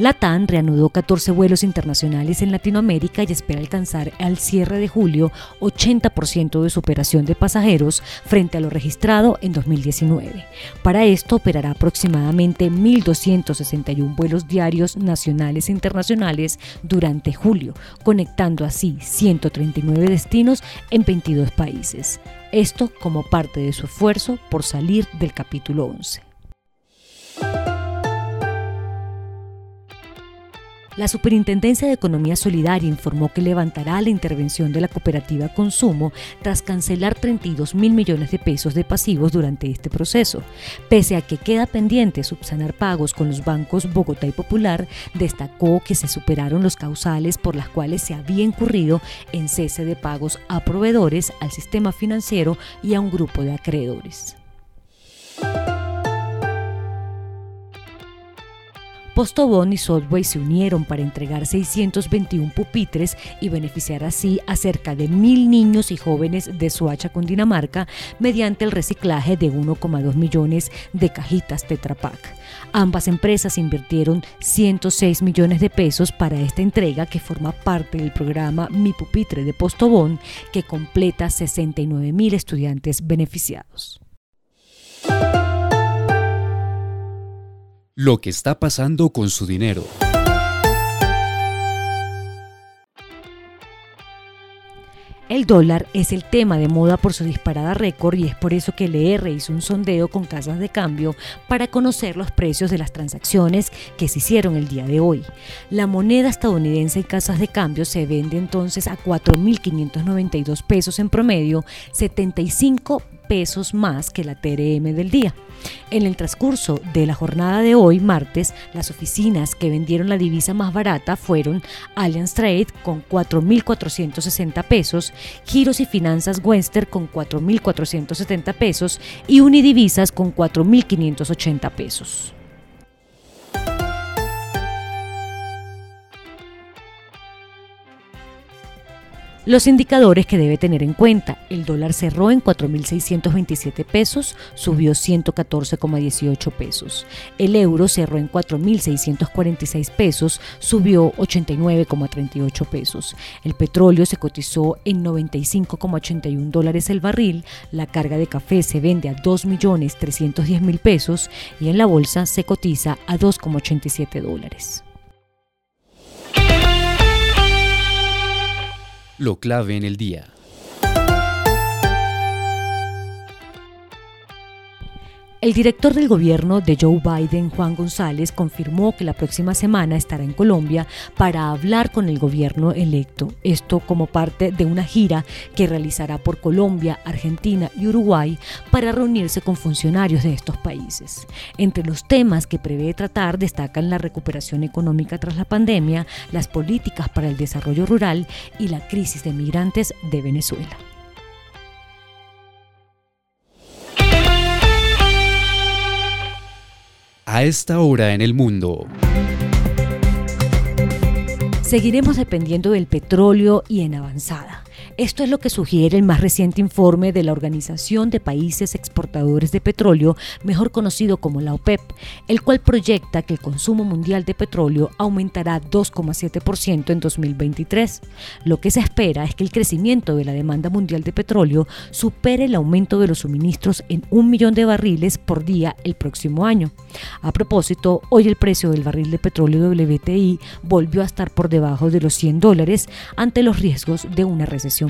La TAN reanudó 14 vuelos internacionales en Latinoamérica y espera alcanzar al cierre de julio 80% de su operación de pasajeros frente a lo registrado en 2019. Para esto operará aproximadamente 1.261 vuelos diarios nacionales e internacionales durante julio, conectando así 139 destinos en 22 países. Esto como parte de su esfuerzo por salir del capítulo 11. La Superintendencia de Economía Solidaria informó que levantará la intervención de la cooperativa Consumo tras cancelar 32 mil millones de pesos de pasivos durante este proceso. Pese a que queda pendiente subsanar pagos con los bancos Bogotá y Popular, destacó que se superaron los causales por las cuales se había incurrido en cese de pagos a proveedores, al sistema financiero y a un grupo de acreedores. Postobón y Sotway se unieron para entregar 621 pupitres y beneficiar así a cerca de mil niños y jóvenes de Soacha, Cundinamarca, mediante el reciclaje de 1,2 millones de cajitas Tetra Pak. Ambas empresas invirtieron 106 millones de pesos para esta entrega que forma parte del programa Mi Pupitre de Postobón, que completa 69 mil estudiantes beneficiados. Lo que está pasando con su dinero. El dólar es el tema de moda por su disparada récord y es por eso que el ER hizo un sondeo con casas de cambio para conocer los precios de las transacciones que se hicieron el día de hoy. La moneda estadounidense en casas de cambio se vende entonces a 4.592 pesos en promedio, 75 pesos más que la TRM del día. En el transcurso de la jornada de hoy, martes, las oficinas que vendieron la divisa más barata fueron Allianz Trade con 4.460 pesos, Giros y Finanzas Wester con 4.470 pesos y Unidivisas con 4.580 pesos. Los indicadores que debe tener en cuenta. El dólar cerró en 4.627 pesos, subió 114,18 pesos. El euro cerró en 4.646 pesos, subió 89,38 pesos. El petróleo se cotizó en 95,81 dólares el barril. La carga de café se vende a 2.310.000 pesos y en la bolsa se cotiza a 2,87 dólares. Lo clave en el día. El director del gobierno de Joe Biden, Juan González, confirmó que la próxima semana estará en Colombia para hablar con el gobierno electo. Esto como parte de una gira que realizará por Colombia, Argentina y Uruguay para reunirse con funcionarios de estos países. Entre los temas que prevé tratar destacan la recuperación económica tras la pandemia, las políticas para el desarrollo rural y la crisis de migrantes de Venezuela. A esta hora en el mundo. Seguiremos dependiendo del petróleo y en avanzada. Esto es lo que sugiere el más reciente informe de la Organización de Países Exportadores de Petróleo, mejor conocido como la OPEP, el cual proyecta que el consumo mundial de petróleo aumentará 2,7% en 2023. Lo que se espera es que el crecimiento de la demanda mundial de petróleo supere el aumento de los suministros en un millón de barriles por día el próximo año. A propósito, hoy el precio del barril de petróleo WTI volvió a estar por debajo de los 100 dólares ante los riesgos de una recesión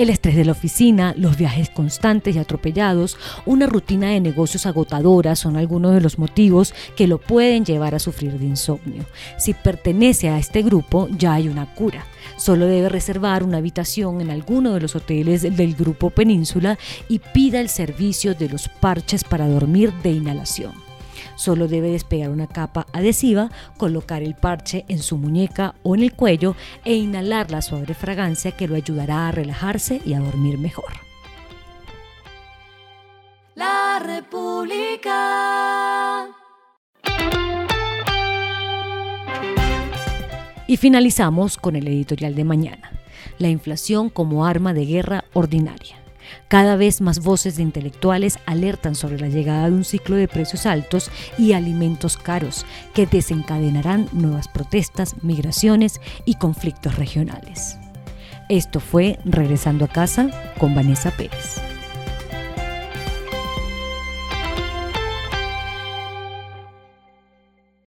El estrés de la oficina, los viajes constantes y atropellados, una rutina de negocios agotadora son algunos de los motivos que lo pueden llevar a sufrir de insomnio. Si pertenece a este grupo, ya hay una cura. Solo debe reservar una habitación en alguno de los hoteles del grupo Península y pida el servicio de los parches para dormir de inhalación. Solo debe despegar una capa adhesiva, colocar el parche en su muñeca o en el cuello e inhalar la suave fragancia que lo ayudará a relajarse y a dormir mejor. La República. Y finalizamos con el editorial de mañana, la inflación como arma de guerra ordinaria. Cada vez más voces de intelectuales alertan sobre la llegada de un ciclo de precios altos y alimentos caros que desencadenarán nuevas protestas, migraciones y conflictos regionales. Esto fue Regresando a casa con Vanessa Pérez.